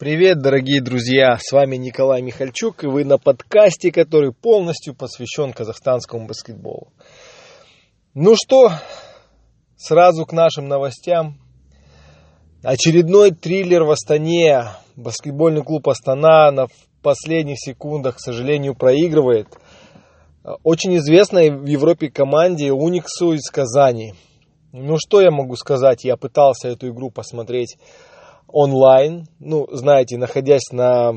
Привет, дорогие друзья! С вами Николай Михальчук, и вы на подкасте, который полностью посвящен казахстанскому баскетболу. Ну что, сразу к нашим новостям. Очередной триллер в Астане. Баскетбольный клуб Астана на последних секундах, к сожалению, проигрывает. Очень известной в Европе команде Униксу из Казани. Ну что я могу сказать? Я пытался эту игру посмотреть онлайн. Ну, знаете, находясь на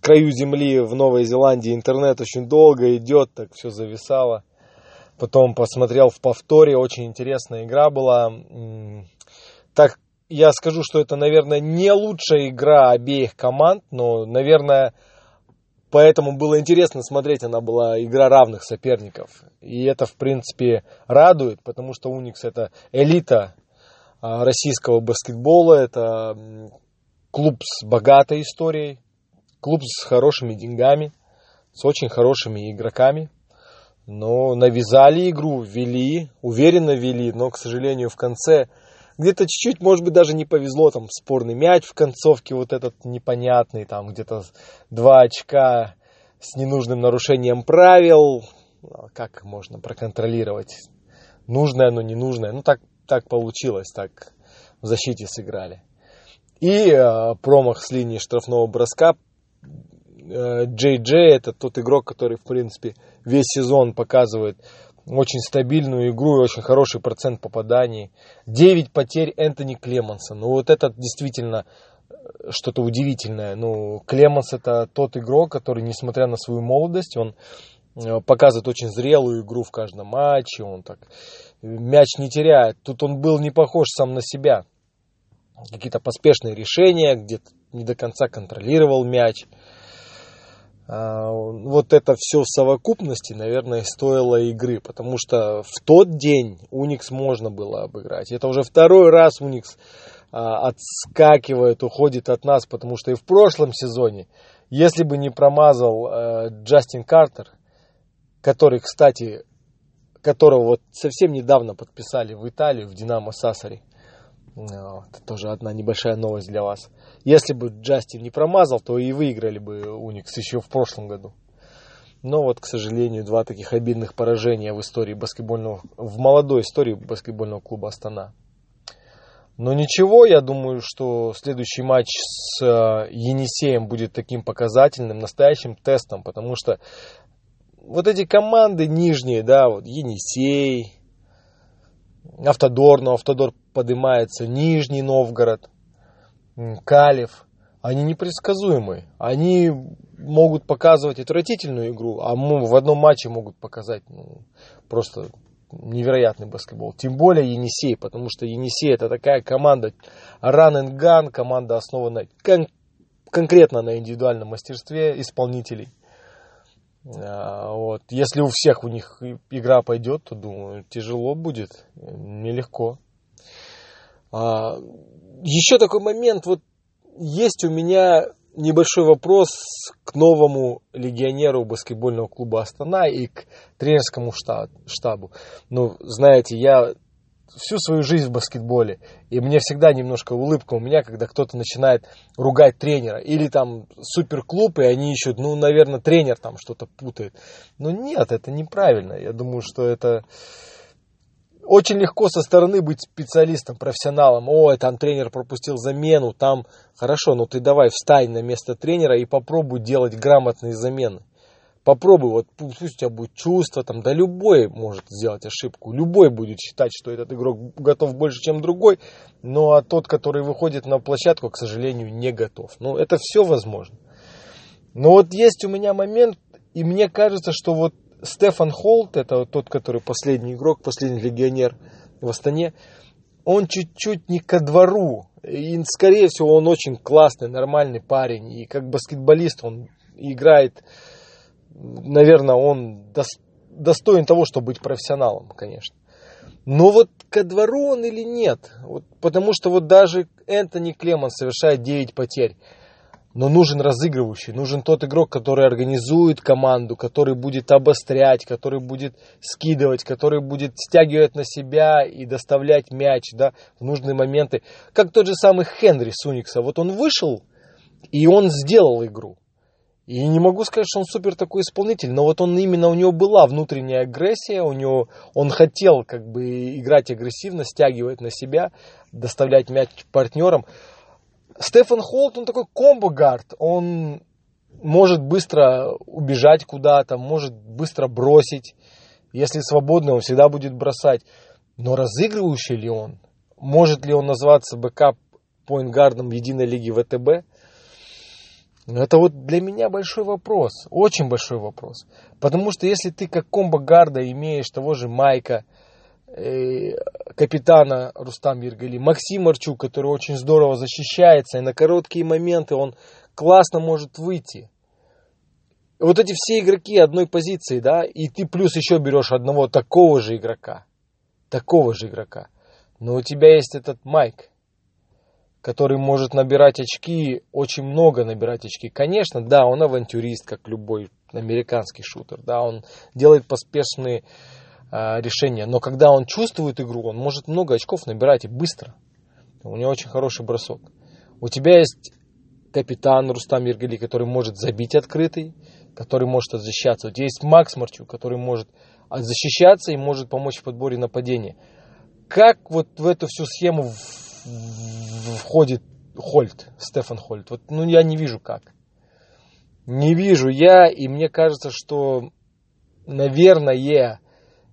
краю земли в Новой Зеландии, интернет очень долго идет, так все зависало. Потом посмотрел в повторе, очень интересная игра была. Так, я скажу, что это, наверное, не лучшая игра обеих команд, но, наверное, поэтому было интересно смотреть, она была игра равных соперников. И это, в принципе, радует, потому что Уникс это элита российского баскетбола. Это клуб с богатой историей, клуб с хорошими деньгами, с очень хорошими игроками. Но навязали игру, вели, уверенно вели, но, к сожалению, в конце где-то чуть-чуть, может быть, даже не повезло, там спорный мяч в концовке вот этот непонятный, там где-то два очка с ненужным нарушением правил, как можно проконтролировать, нужное оно, ненужное, ну так так получилось, так в защите сыграли. И э, промах с линии штрафного броска. Э, Джей Джей это тот игрок, который, в принципе, весь сезон показывает очень стабильную игру и очень хороший процент попаданий. 9 потерь Энтони Клеманса. Ну, вот это действительно э, что-то удивительное. Ну, Клеманс это тот игрок, который, несмотря на свою молодость, он э, показывает очень зрелую игру в каждом матче. Он так мяч не теряет. Тут он был не похож сам на себя. Какие-то поспешные решения, где-то не до конца контролировал мяч. А, вот это все в совокупности, наверное, стоило игры, потому что в тот день Уникс можно было обыграть. Это уже второй раз Уникс а, отскакивает, уходит от нас, потому что и в прошлом сезоне, если бы не промазал э, Джастин Картер, который, кстати, которого вот совсем недавно подписали в Италию, в Динамо Сасари. Это тоже одна небольшая новость для вас. Если бы Джастин не промазал, то и выиграли бы Уникс еще в прошлом году. Но вот, к сожалению, два таких обидных поражения в истории баскетбольного, в молодой истории баскетбольного клуба Астана. Но ничего, я думаю, что следующий матч с э, Енисеем будет таким показательным, настоящим тестом, потому что вот эти команды нижние, да, вот Енисей, Автодор, но Автодор поднимается, Нижний Новгород, Калев, они непредсказуемые. Они могут показывать отвратительную игру, а в одном матче могут показать ну, просто невероятный баскетбол. Тем более Енисей, потому что Енисей это такая команда run and gun, команда основана кон- конкретно на индивидуальном мастерстве исполнителей. А, вот. Если у всех у них игра пойдет, то думаю, тяжело будет, нелегко. А, еще такой момент, вот есть у меня небольшой вопрос к новому легионеру баскетбольного клуба Астана и к тренерскому штабу. Ну, знаете, я всю свою жизнь в баскетболе. И мне всегда немножко улыбка у меня, когда кто-то начинает ругать тренера. Или там суперклуб, и они ищут, ну, наверное, тренер там что-то путает. Но нет, это неправильно. Я думаю, что это очень легко со стороны быть специалистом, профессионалом. О, там тренер пропустил замену, там хорошо, но ты давай встань на место тренера и попробуй делать грамотные замены. Попробуй, вот пусть у тебя будет чувство, там, да любой может сделать ошибку, любой будет считать, что этот игрок готов больше, чем другой, но а тот, который выходит на площадку, к сожалению, не готов. Ну, это все возможно. Но вот есть у меня момент, и мне кажется, что вот Стефан Холт, это вот тот, который последний игрок, последний легионер в Астане, он чуть-чуть не ко двору. И, скорее всего, он очень классный, нормальный парень. И как баскетболист он играет наверное, он достоин того, чтобы быть профессионалом, конечно. Но вот ко двору он или нет? Вот, потому что вот даже Энтони Клеман совершает 9 потерь. Но нужен разыгрывающий, нужен тот игрок, который организует команду, который будет обострять, который будет скидывать, который будет стягивать на себя и доставлять мяч да, в нужные моменты. Как тот же самый Хенри Суникса. Вот он вышел И он сделал игру. И не могу сказать, что он супер такой исполнитель, но вот он именно, у него была внутренняя агрессия, у него, он хотел как бы играть агрессивно, стягивать на себя, доставлять мяч партнерам. Стефан Холт, он такой combo guard, он может быстро убежать куда-то, может быстро бросить. Если свободный, он всегда будет бросать. Но разыгрывающий ли он? Может ли он назваться backup point guard'ом Единой лиге ВТБ? Но это вот для меня большой вопрос, очень большой вопрос. Потому что если ты как комбо-гарда имеешь того же Майка, э, капитана Рустам Ергали, Максим Арчук, который очень здорово защищается, и на короткие моменты он классно может выйти. Вот эти все игроки одной позиции, да, и ты плюс еще берешь одного такого же игрока, такого же игрока. Но у тебя есть этот Майк, который может набирать очки, очень много набирать очки. Конечно, да, он авантюрист, как любой американский шутер, да, он делает поспешные э, решения, но когда он чувствует игру, он может много очков набирать и быстро. У него очень хороший бросок. У тебя есть капитан Рустам Ергали, который может забить открытый, который может защищаться. У тебя есть Макс Марчук, который может защищаться и может помочь в подборе нападения. Как вот в эту всю схему входит Хольт, Стефан Хольт. Вот, ну, я не вижу как. Не вижу я, и мне кажется, что, наверное,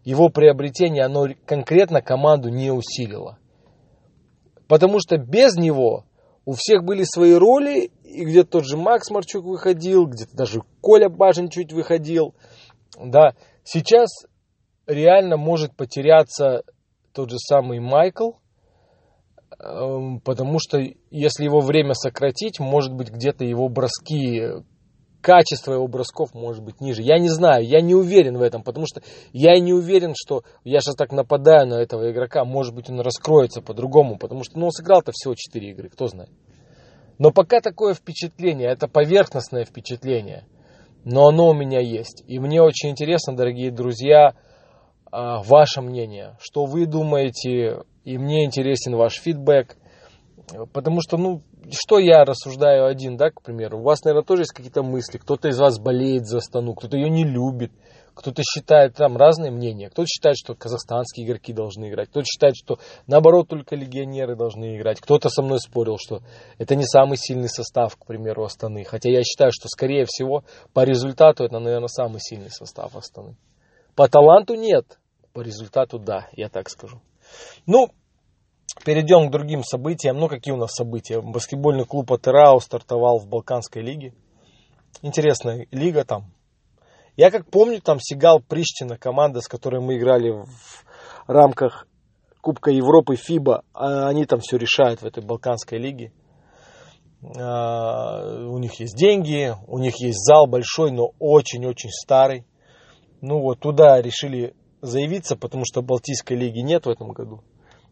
его приобретение, оно конкретно команду не усилило. Потому что без него у всех были свои роли, и где-то тот же Макс Марчук выходил, где-то даже Коля Бажин чуть выходил. Да, сейчас реально может потеряться тот же самый Майкл, потому что если его время сократить, может быть где-то его броски, качество его бросков может быть ниже. Я не знаю, я не уверен в этом, потому что я не уверен, что я сейчас так нападаю на этого игрока, может быть он раскроется по-другому, потому что ну, он сыграл-то всего 4 игры, кто знает. Но пока такое впечатление, это поверхностное впечатление, но оно у меня есть. И мне очень интересно, дорогие друзья, а, ваше мнение, что вы думаете и мне интересен ваш фидбэк, потому что, ну, что я рассуждаю один, да, к примеру, у вас, наверное, тоже есть какие-то мысли, кто-то из вас болеет за Астану, кто-то ее не любит, кто-то считает, там разные мнения, кто-то считает, что казахстанские игроки должны играть, кто-то считает, что наоборот только легионеры должны играть, кто-то со мной спорил, что это не самый сильный состав, к примеру, Астаны, хотя я считаю, что скорее всего по результату это, наверное, самый сильный состав Астаны. По таланту нет, по результату да, я так скажу. Ну, перейдем к другим событиям. Ну, какие у нас события? Баскетбольный клуб Атерау стартовал в Балканской лиге. Интересная лига там. Я как помню, там Сигал Приштина, команда, с которой мы играли в рамках Кубка Европы ФИБА. А они там все решают в этой Балканской лиге. А, у них есть деньги, у них есть зал большой, но очень-очень старый. Ну вот туда решили заявиться, потому что Балтийской лиги нет в этом году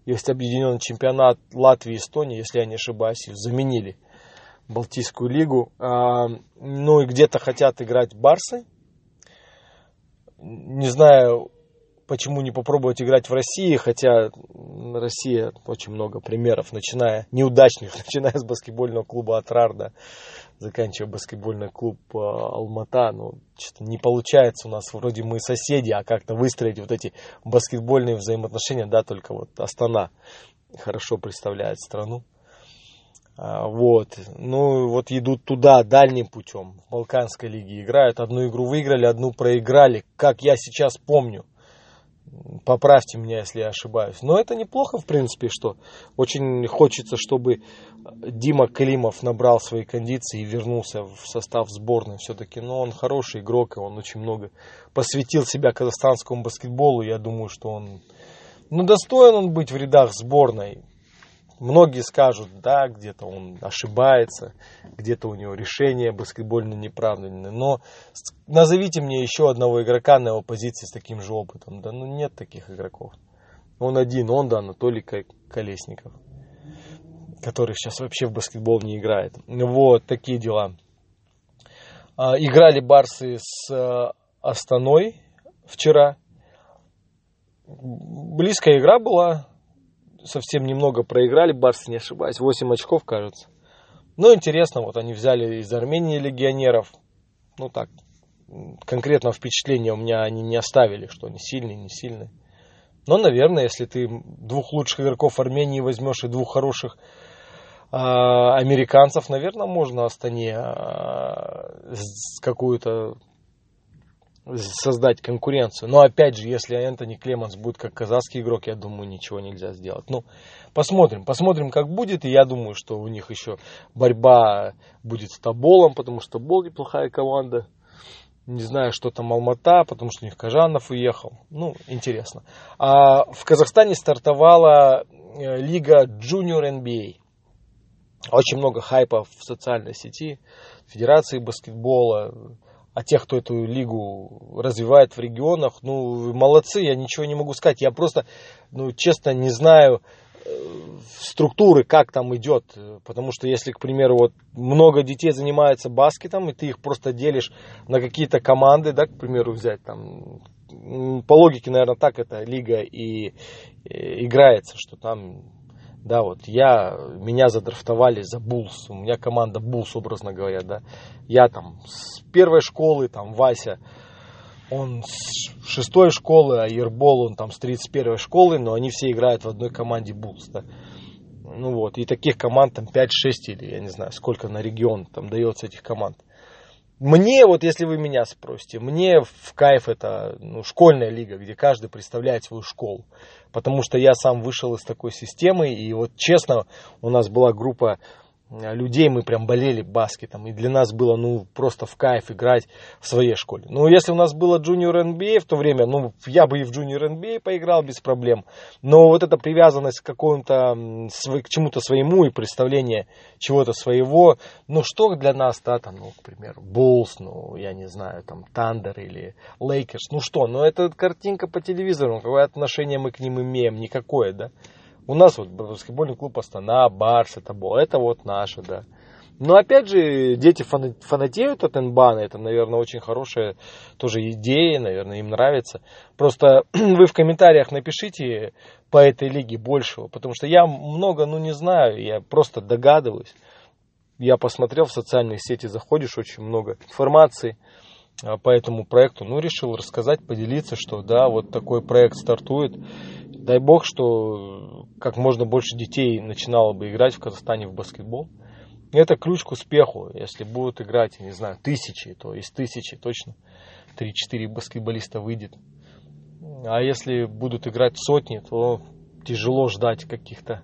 есть объединенный чемпионат Латвии и Эстонии, если я не ошибаюсь, заменили Балтийскую лигу. А, ну и где-то хотят играть Барсы. Не знаю, почему не попробовать играть в России, хотя Россия очень много примеров, начиная неудачных, начиная с баскетбольного клуба Атрарда, заканчивая баскетбольный клуб э, Алмата. Ну, что-то не получается у нас, вроде мы соседи, а как-то выстроить вот эти баскетбольные взаимоотношения, да, только вот Астана хорошо представляет страну. А, вот. Ну, вот идут туда дальним путем. В Балканской лиге играют. Одну игру выиграли, одну проиграли. Как я сейчас помню. Поправьте меня, если я ошибаюсь. Но это неплохо, в принципе, что очень хочется, чтобы Дима Климов набрал свои кондиции и вернулся в состав сборной все-таки. Но он хороший игрок, и он очень много посвятил себя казахстанскому баскетболу. Я думаю, что он ну, достоин он быть в рядах сборной. Многие скажут, да, где-то он ошибается, где-то у него решение баскетбольно неправильное. Но назовите мне еще одного игрока на его позиции с таким же опытом. Да ну нет таких игроков. Он один, он да, Анатолий Колесников, который сейчас вообще в баскетбол не играет. Вот такие дела. А, играли Барсы с э, Астаной вчера. Близкая игра была, совсем немного проиграли, Барсы, не ошибаюсь, 8 очков, кажется. Ну, интересно, вот они взяли из Армении легионеров. Ну, так, конкретного впечатления у меня они не оставили, что они сильные, не сильные. Но, наверное, если ты двух лучших игроков Армении возьмешь и двух хороших э, американцев, наверное, можно Астане э, какую-то создать конкуренцию. Но опять же, если Энтони Клеменс будет как казахский игрок, я думаю, ничего нельзя сделать. Ну, посмотрим, посмотрим, как будет. И я думаю, что у них еще борьба будет с Тоболом, потому что Тобол неплохая команда. Не знаю, что там Алмата, потому что у них Кажанов уехал. Ну, интересно. А в Казахстане стартовала э, лига Junior NBA. Очень много хайпа в социальной сети, Федерации баскетбола, а тех, кто эту лигу развивает в регионах, ну, молодцы, я ничего не могу сказать. Я просто, ну, честно, не знаю э, структуры, как там идет. Потому что если, к примеру, вот много детей занимается баскетом, и ты их просто делишь на какие-то команды, да, к примеру, взять там, по логике, наверное, так эта лига и, и играется, что там да, вот я, меня задрафтовали за Булс, у меня команда Булс, образно говоря, да. Я там с первой школы, там Вася, он с шестой школы, а Ербол, он там с 31 школы, но они все играют в одной команде Булс, да. Ну вот, и таких команд там 5-6 или я не знаю, сколько на регион там дается этих команд. Мне, вот если вы меня спросите, мне в кайф это ну, школьная лига, где каждый представляет свою школу. Потому что я сам вышел из такой системы, и вот честно, у нас была группа людей мы прям болели баскетом. И для нас было, ну, просто в кайф играть в своей школе. Ну, если у нас было Junior NBA в то время, ну, я бы и в Junior NBA поиграл без проблем. Но вот эта привязанность к какому-то, к чему-то своему и представление чего-то своего, ну, что для нас, да, там, ну, к примеру, Bulls, ну, я не знаю, там, Thunder или Lakers, ну что, ну, это картинка по телевизору, какое отношение мы к ним имеем, никакое, да. У нас вот баскетбольный клуб Астана, Барс, это, это вот наше, да. Но опять же, дети фанатеют от Энбана, это, наверное, очень хорошая тоже идея, наверное, им нравится. Просто вы в комментариях напишите по этой лиге большего, потому что я много, ну не знаю, я просто догадываюсь. Я посмотрел в социальные сети, заходишь, очень много информации а, по этому проекту. Ну, решил рассказать, поделиться, что да, вот такой проект стартует. Дай бог, что как можно больше детей начинало бы играть в Казахстане в баскетбол. Это ключ к успеху. Если будут играть, не знаю, тысячи, то из тысячи точно 3-4 баскетболиста выйдет. А если будут играть сотни, то тяжело ждать каких-то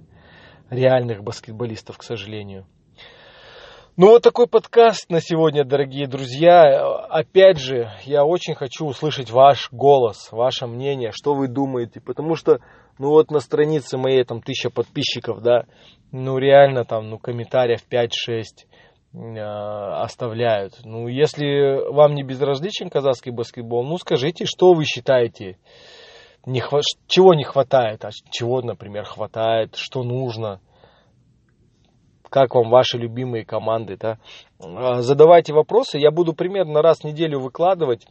реальных баскетболистов, к сожалению. Ну вот такой подкаст на сегодня, дорогие друзья. Опять же, я очень хочу услышать ваш голос, ваше мнение, что вы думаете, потому что, ну вот на странице моей там тысяча подписчиков, да, ну реально там, ну комментариев 5-6 э, оставляют. Ну если вам не безразличен казахский баскетбол, ну скажите, что вы считаете, не хва- чего не хватает, а чего, например, хватает, что нужно – как вам ваши любимые команды, да. А, задавайте вопросы, я буду примерно раз в неделю выкладывать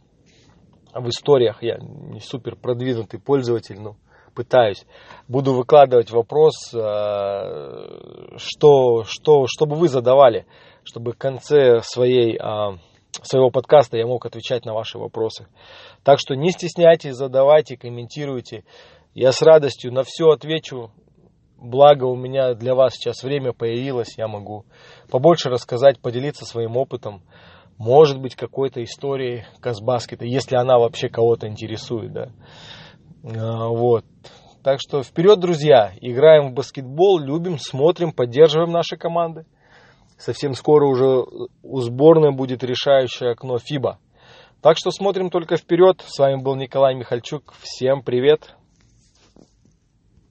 в историях, я не супер продвинутый пользователь, но пытаюсь, буду выкладывать вопрос, а, что, что, чтобы вы задавали, чтобы в конце своей, а, своего подкаста я мог отвечать на ваши вопросы. Так что не стесняйтесь, задавайте, комментируйте. Я с радостью на все отвечу благо у меня для вас сейчас время появилось, я могу побольше рассказать, поделиться своим опытом, может быть, какой-то историей Казбаскета, если она вообще кого-то интересует, да. А, вот. Так что вперед, друзья, играем в баскетбол, любим, смотрим, поддерживаем наши команды. Совсем скоро уже у сборной будет решающее окно ФИБА. Так что смотрим только вперед. С вами был Николай Михальчук. Всем привет.